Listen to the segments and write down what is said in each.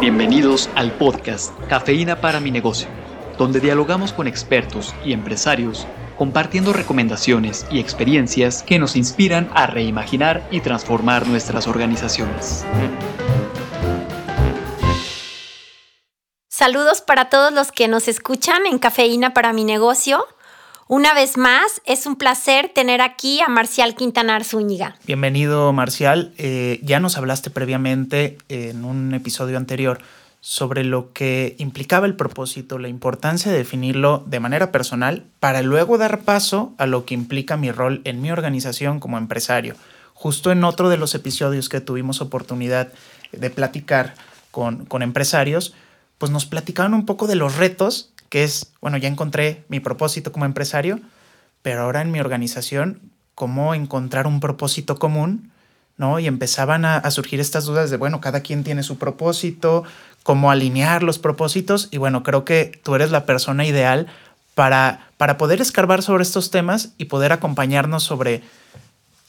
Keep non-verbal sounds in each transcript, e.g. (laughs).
Bienvenidos al podcast Cafeína para mi negocio, donde dialogamos con expertos y empresarios compartiendo recomendaciones y experiencias que nos inspiran a reimaginar y transformar nuestras organizaciones. Saludos para todos los que nos escuchan en Cafeína para mi negocio. Una vez más, es un placer tener aquí a Marcial Quintanar Zúñiga. Bienvenido, Marcial. Eh, ya nos hablaste previamente en un episodio anterior sobre lo que implicaba el propósito, la importancia de definirlo de manera personal para luego dar paso a lo que implica mi rol en mi organización como empresario. Justo en otro de los episodios que tuvimos oportunidad de platicar con, con empresarios, pues nos platicaban un poco de los retos que es, bueno, ya encontré mi propósito como empresario, pero ahora en mi organización, cómo encontrar un propósito común, ¿no? Y empezaban a, surgir estas dudas de, bueno, cada quien tiene su propósito, cómo alinear los propósitos, y bueno, creo que tú eres la persona ideal para, para poder escarbar sobre estos temas y poder acompañarnos sobre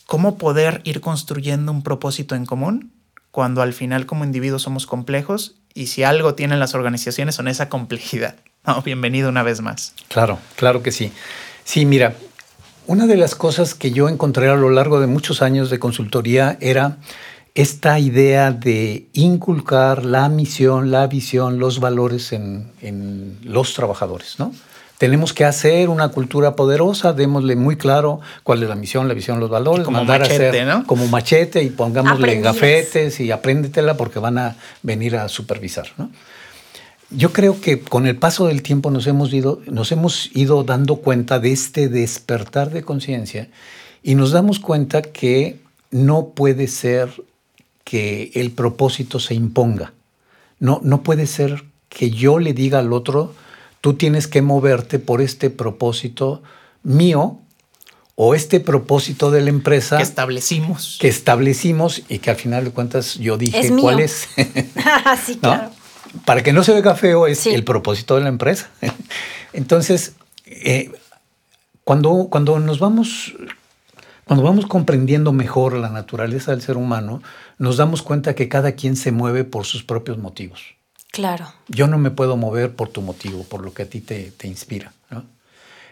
cómo poder ir construyendo un propósito en común cuando al final como individuos somos complejos y si algo tienen las organizaciones son esa complejidad bienvenido una vez más. Claro, claro que sí. Sí, mira, una de las cosas que yo encontré a lo largo de muchos años de consultoría era esta idea de inculcar la misión, la visión, los valores en, en los trabajadores, ¿no? Tenemos que hacer una cultura poderosa, démosle muy claro cuál es la misión, la visión, los valores, como machete, ¿no? como machete y pongámosle gafetes y apréndetela porque van a venir a supervisar, ¿no? Yo creo que con el paso del tiempo nos hemos ido, nos hemos ido dando cuenta de este despertar de conciencia y nos damos cuenta que no puede ser que el propósito se imponga. No, no puede ser que yo le diga al otro, tú tienes que moverte por este propósito mío o este propósito de la empresa que establecimos. Que establecimos y que al final de cuentas yo dije cuál es. (laughs) sí, claro para que no se vea feo es el propósito de la empresa. (laughs) Entonces, eh, cuando, cuando nos vamos cuando vamos comprendiendo mejor la naturaleza del ser humano, nos damos cuenta que cada quien se mueve por sus propios motivos. Claro. Yo no me puedo mover por tu motivo, por lo que a ti te, te inspira.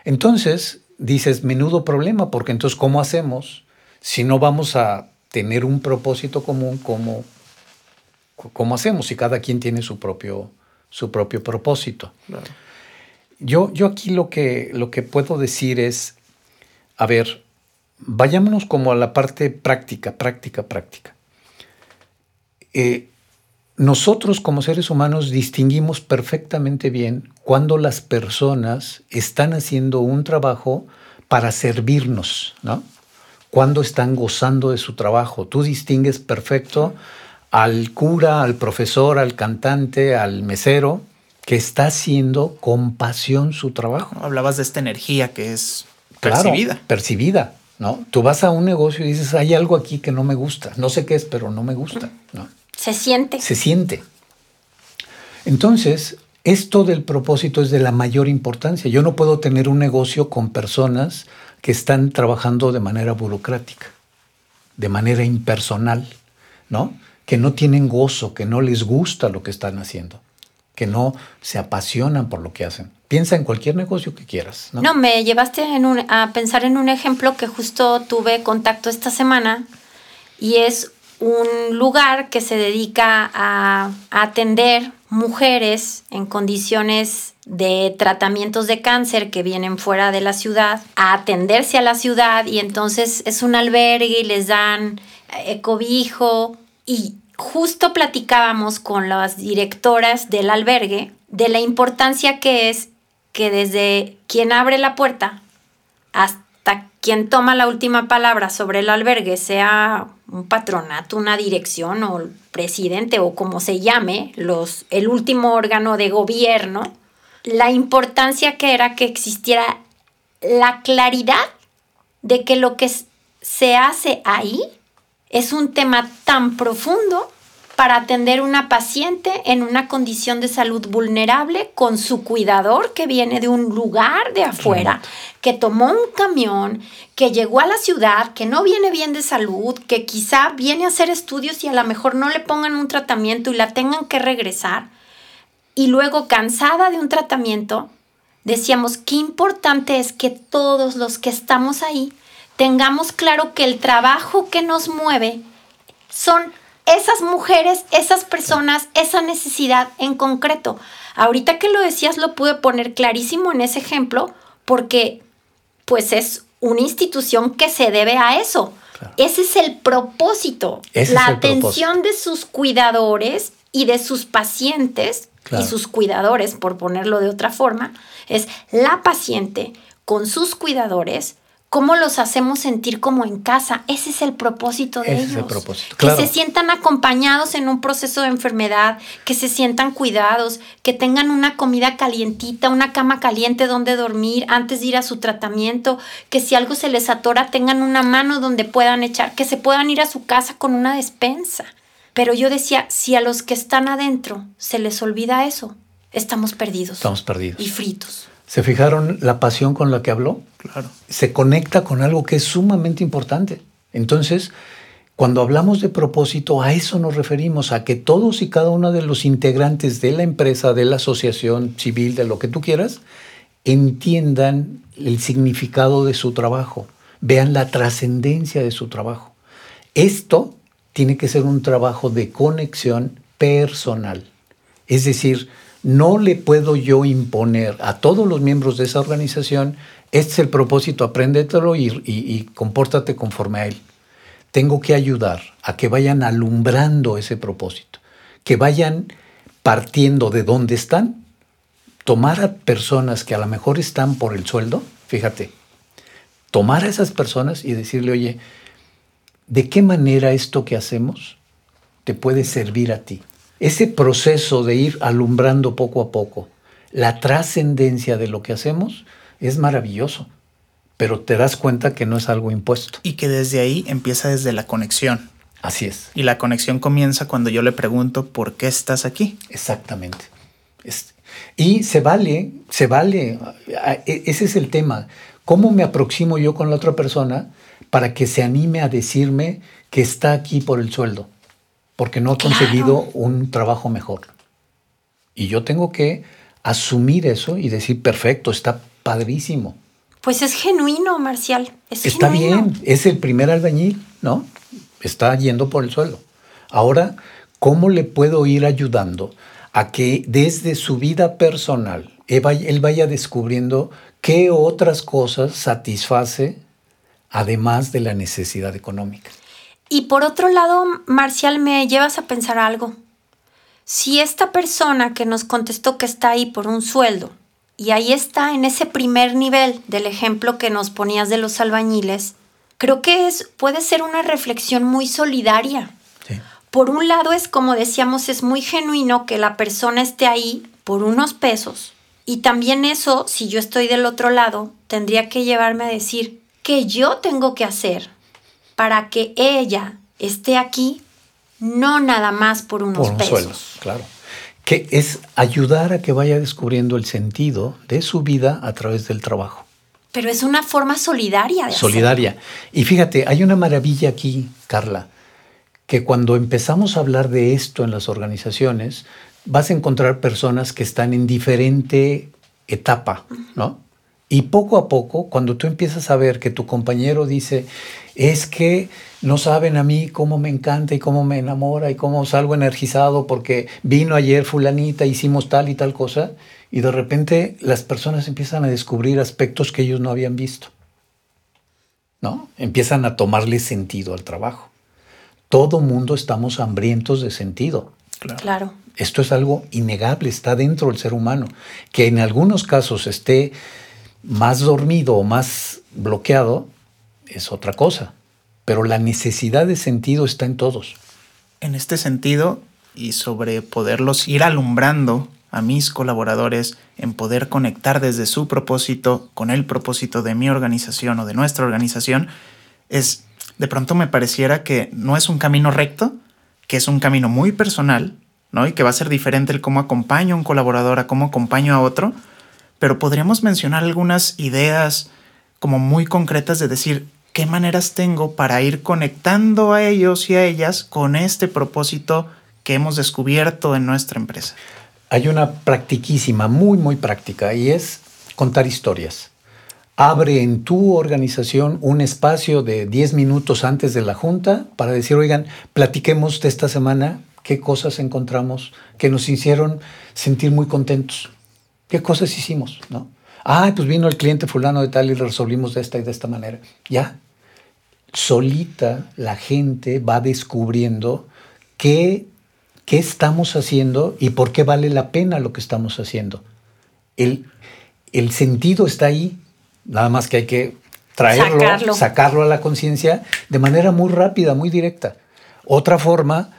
Entonces, dices, menudo problema, porque entonces, ¿cómo hacemos si no vamos a tener un propósito común como ¿Cómo hacemos si cada quien tiene su propio, su propio propósito? Yo, yo aquí lo que, lo que puedo decir es, a ver, vayámonos como a la parte práctica, práctica, práctica. Eh, nosotros como seres humanos distinguimos perfectamente bien cuando las personas están haciendo un trabajo para servirnos, ¿no? Cuando están gozando de su trabajo. Tú distingues perfecto al cura, al profesor, al cantante, al mesero, que está haciendo con pasión su trabajo. Hablabas de esta energía que es percibida. percibida, ¿no? Tú vas a un negocio y dices, hay algo aquí que no me gusta. No sé qué es, pero no me gusta, ¿no? Se siente. Se siente. Entonces, esto del propósito es de la mayor importancia. Yo no puedo tener un negocio con personas que están trabajando de manera burocrática, de manera impersonal, ¿no? Que no tienen gozo, que no les gusta lo que están haciendo, que no se apasionan por lo que hacen. Piensa en cualquier negocio que quieras. No, me llevaste a pensar en un ejemplo que justo tuve contacto esta semana y es un lugar que se dedica a, atender mujeres en condiciones de tratamientos de cáncer que vienen fuera de la ciudad a atenderse a la ciudad y entonces es un albergue y les dan ecobijo, y justo platicábamos con las directoras del albergue de la importancia que es que desde quien abre la puerta hasta quien toma la última palabra sobre el albergue, sea un patronato, una dirección o el presidente o como se llame, los, el último órgano de gobierno, la importancia que era que existiera la claridad de que lo que se hace ahí es un tema tan profundo para atender una paciente en una condición de salud vulnerable con su cuidador que viene de un lugar de afuera, que tomó un camión, que llegó a la ciudad, que no viene bien de salud, que quizá viene a hacer estudios y a lo mejor no le pongan un tratamiento y la tengan que regresar. Y luego, cansada de un tratamiento, decíamos, qué importante es que todos los que estamos ahí tengamos claro que el trabajo que nos mueve son esas mujeres, esas personas, esa necesidad en concreto. Ahorita que lo decías lo pude poner clarísimo en ese ejemplo porque pues es una institución que se debe a eso. Ese es el propósito, la atención de sus cuidadores y de sus pacientes y sus cuidadores, por ponerlo de otra forma, es la paciente con sus cuidadores ¿Cómo los hacemos sentir como en casa? Ese es el propósito de ellos. Es el propósito. Que se sientan acompañados en un proceso de enfermedad, que se sientan cuidados, que tengan una comida calientita, una cama caliente donde dormir antes de ir a su tratamiento, que si algo se les atora tengan una mano donde puedan echar, que se puedan ir a su casa con una despensa. Pero yo decía, si a los que están adentro se les olvida eso, estamos perdidos. Estamos perdidos. Y fritos. ¿Se fijaron la pasión con la que habló? Claro. Se conecta con algo que es sumamente importante. Entonces, cuando hablamos de propósito, a eso nos referimos, a que todos y cada uno de los integrantes de la empresa, de la asociación civil, de lo que tú quieras, entiendan el significado de su trabajo, vean la trascendencia de su trabajo. Esto tiene que ser un trabajo de conexión personal. Es decir, no le puedo yo imponer a todos los miembros de esa organización, este es el propósito, apréndetelo y, y, compórtate conforme a él. Tengo que ayudar a que vayan alumbrando ese propósito, que vayan partiendo de dónde están, tomar a personas que a lo mejor están por el sueldo, fíjate, tomar a esas personas y decirle, oye, ¿de qué manera esto que hacemos te puede servir a ti? Ese proceso de ir alumbrando poco a poco la trascendencia de lo que hacemos es maravilloso, pero te das cuenta que no es algo impuesto. Y que desde ahí empieza desde la conexión. Así es. Y la conexión comienza cuando yo le pregunto por qué estás aquí. Exactamente. y se vale, se vale, e, ese es el tema. ¿Cómo me aproximo yo con la otra persona para que se anime a decirme que está aquí por el sueldo? Porque no ha conseguido un trabajo mejor. Y yo tengo que asumir eso y decir, perfecto, está padrísimo. Pues es genuino, Marcial. está bien, es el primer albañil, ¿no? Está yendo por el suelo. Ahora, ¿cómo le puedo ir ayudando a que desde su vida personal él vaya descubriendo qué otras cosas satisface además de la necesidad económica? Y por otro lado, Marcial, me llevas a pensar algo. Si esta persona que nos contestó que está ahí por un sueldo, y ahí está en ese primer nivel del ejemplo que nos ponías de los albañiles, creo que es, puede ser una reflexión muy solidaria. Por un lado es, como decíamos, es muy genuino que la persona esté ahí por unos pesos. Y también eso, si yo estoy del otro lado, tendría que llevarme a decir que yo tengo que hacer para que ella esté aquí, no nada más por unos por pesos. claro. Que es ayudar a que vaya descubriendo el sentido de su vida a través del trabajo. Pero es una forma solidaria de Solidaria. Y fíjate, hay una maravilla aquí, Carla, que cuando empezamos a hablar de esto en las organizaciones, vas a encontrar personas que están en diferente etapa, ¿no? Y poco a poco, cuando tú empiezas a ver que tu compañero dice, es que no saben a mí cómo me encanta y cómo me enamora y cómo salgo energizado porque vino ayer fulanita, hicimos tal y tal cosa, y de repente las personas empiezan a descubrir aspectos que ellos no habían visto. ¿No? Empiezan a tomarle sentido al trabajo. Todo mundo estamos hambrientos de sentido. claro. Esto es algo innegable, está dentro del ser humano. Que en algunos casos esté más dormido o más bloqueado es otra cosa, pero la necesidad de sentido está en todos. En este sentido, y sobre poderlos ir alumbrando a mis colaboradores en poder conectar desde su propósito con el propósito de mi organización o de nuestra organización, es de pronto me pareciera que no es un camino recto que es un camino muy personal, ¿no? Y que va a ser diferente el cómo acompaño a un colaborador a cómo acompaño a otro, pero podríamos mencionar algunas ideas como muy concretas de decir qué maneras tengo para ir conectando a ellos y a ellas con este propósito que hemos descubierto en nuestra empresa. Hay una practiquísima, muy, muy práctica, y es contar historias. Abre en tu organización un espacio de 10 minutos antes de la junta para decir, oigan, platiquemos de esta semana, qué cosas encontramos que nos hicieron sentir muy contentos. ¿Qué cosas hicimos? ¿No? Ah, pues vino el cliente fulano de tal y resolvimos de esta y de esta manera. Ya, solita la gente va descubriendo qué, qué estamos haciendo y por qué vale la pena lo que estamos haciendo. El, el sentido está ahí, nada más que hay que traerlo, sacarlo, sacarlo a la conciencia de manera muy rápida, muy directa. Otra forma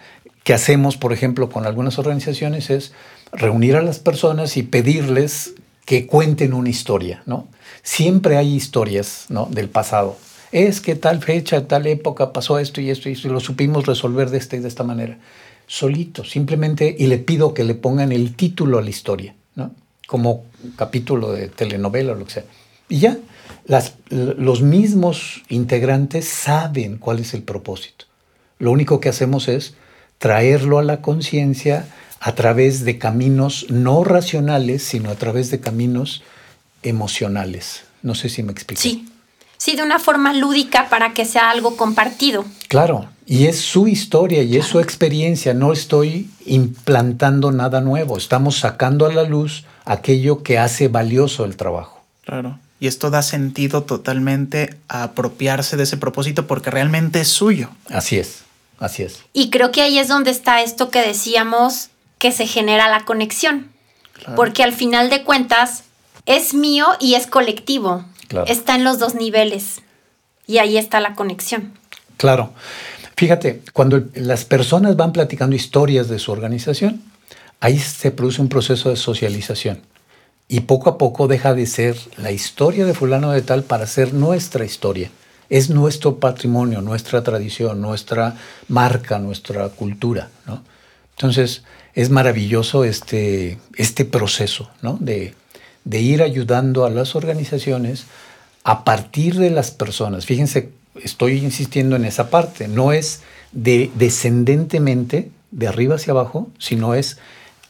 que hacemos, por ejemplo, con algunas organizaciones es reunir a las personas y pedirles que cuenten una historia, ¿no? Siempre hay historias, ¿no? Del pasado. Es que tal fecha, tal época pasó esto y esto y esto y lo supimos resolver de esta y de esta manera. Solito, simplemente, y le pido que le pongan el título a la historia, ¿no? Como capítulo de telenovela o lo que sea. Y ya, las, los mismos integrantes saben cuál es el propósito. Lo único que hacemos es traerlo a la conciencia a través de caminos no racionales, sino a través de caminos emocionales. No sé si me explico. Sí, sí, de una forma lúdica para que sea algo compartido. Claro, y es su historia y es su experiencia, no estoy implantando nada nuevo, estamos sacando a la luz aquello que hace valioso el trabajo. Claro. Y esto da sentido totalmente a apropiarse de ese propósito porque realmente es suyo. Así es, así es. Y creo que ahí es donde está esto que decíamos que se genera la conexión. Porque al final de cuentas es mío y es colectivo. Está en los dos niveles. Y ahí está la conexión. Claro. Fíjate, cuando las personas van platicando historias de su organización, ahí se produce un proceso de socialización. Y poco a poco deja de ser la historia de fulano de tal para ser nuestra historia. Es nuestro patrimonio, nuestra tradición, nuestra marca, nuestra cultura. Entonces, es maravilloso este, este proceso de, de ir ayudando a las organizaciones a partir de las personas. Fíjense, estoy insistiendo en esa parte. No es de descendentemente, de arriba hacia abajo, sino es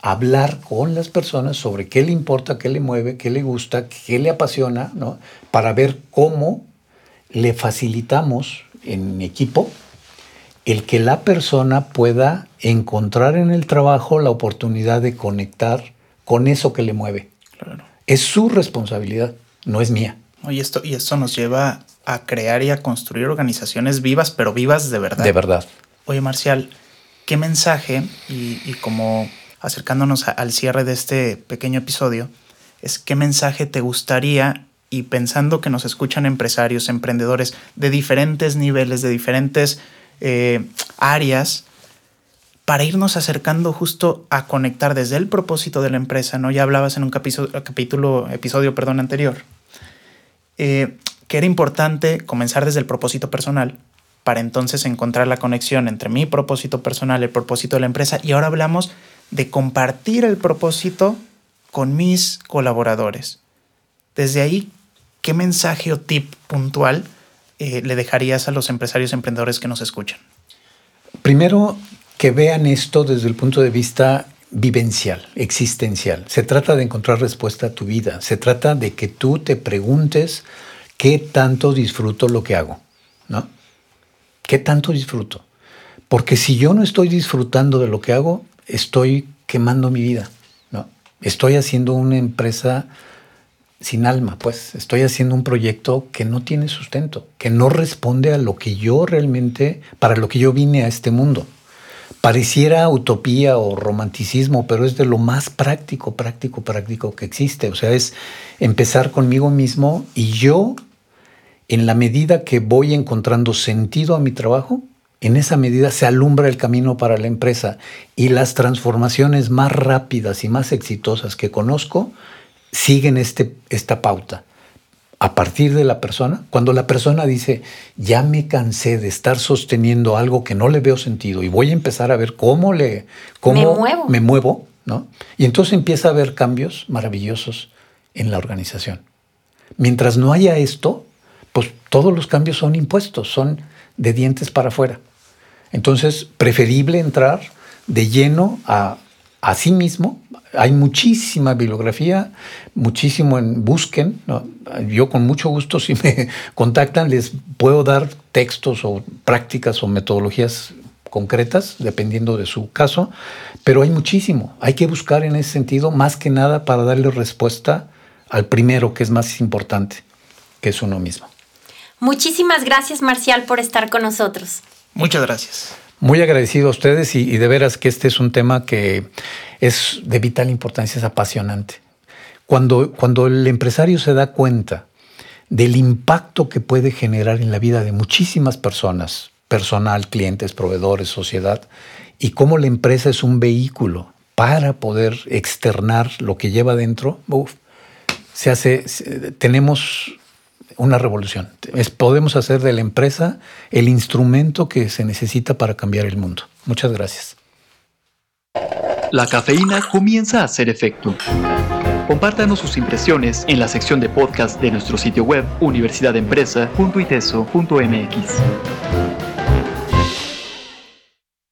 hablar con las personas sobre qué le importa, qué le mueve, qué le gusta, qué le apasiona, ¿no? para ver cómo le facilitamos en equipo el que la persona pueda encontrar en el trabajo la oportunidad de conectar con eso que le mueve. Es su responsabilidad, no es mía. Y esto, y esto nos lleva a crear y a construir organizaciones vivas, pero vivas de verdad. De verdad. Oye, Marcial, ¿qué mensaje y, y como acercándonos al cierre de este pequeño episodio, es qué mensaje te gustaría y pensando que nos escuchan empresarios, emprendedores de diferentes niveles, de diferentes eh, áreas, para irnos acercando justo a conectar desde el propósito de la empresa, ¿no? Ya hablabas en un capítulo, episodio, perdón, anterior, eh, que era importante comenzar desde el propósito personal para entonces encontrar la conexión entre mi propósito personal, el propósito de la empresa, y ahora hablamos de compartir el propósito con mis colaboradores. Desde ahí, ¿qué mensaje o tip puntual eh, le dejarías a los empresarios emprendedores que nos escuchan? Primero, que vean esto desde el punto de vista vivencial, existencial. Se trata de encontrar respuesta a tu vida. Se trata de que tú te preguntes qué tanto disfruto lo que hago, ¿no? ¿Qué tanto disfruto? Porque si yo no estoy disfrutando de lo que hago, estoy quemando mi vida, ¿no? Estoy haciendo una empresa sin alma, pues estoy haciendo un proyecto que no tiene sustento, que no responde a lo que yo realmente, para lo que yo vine a este mundo. Pareciera utopía o romanticismo, pero es de lo más práctico, práctico, práctico que existe. O sea, es empezar conmigo mismo y yo, en la medida que voy encontrando sentido a mi trabajo, en esa medida se alumbra el camino para la empresa y las transformaciones más rápidas y más exitosas que conozco siguen este, esta pauta. a partir de la persona, cuando la persona dice, ya me cansé de estar sosteniendo algo que no le veo sentido y voy a empezar a ver cómo le cómo Me muevo. me muevo, ¿no? Y entonces empieza a haber cambios maravillosos en la organización. Mientras no haya esto, pues todos los cambios son impuestos, son de dientes para afuera. Entonces, preferible entrar de lleno a, a sí mismo. Hay muchísima bibliografía, muchísimo en busquen. ¿no? Yo con mucho gusto, (laughs) si me contactan, les puedo dar textos o prácticas o metodologías concretas, dependiendo de su caso, pero hay muchísimo. Hay que buscar en ese sentido, más que nada, para darle respuesta al primero, que es más importante, que es uno mismo. Muchísimas gracias, Marcial, por estar con nosotros. Muchas gracias. Muy agradecido a ustedes y, de veras que este es un tema que es de vital importancia, es apasionante. Cuando, cuando el empresario se da cuenta del impacto que puede generar en la vida de muchísimas personas, personal, clientes, proveedores, sociedad, y cómo la empresa es un vehículo para poder externar lo que lleva dentro, se hace, tenemos una revolución. Es, podemos hacer de la empresa el instrumento que se necesita para cambiar el mundo. Muchas gracias. La cafeína comienza a hacer efecto. Compártanos sus impresiones en la sección de podcast de nuestro sitio web universidadempresa.iteso.mx.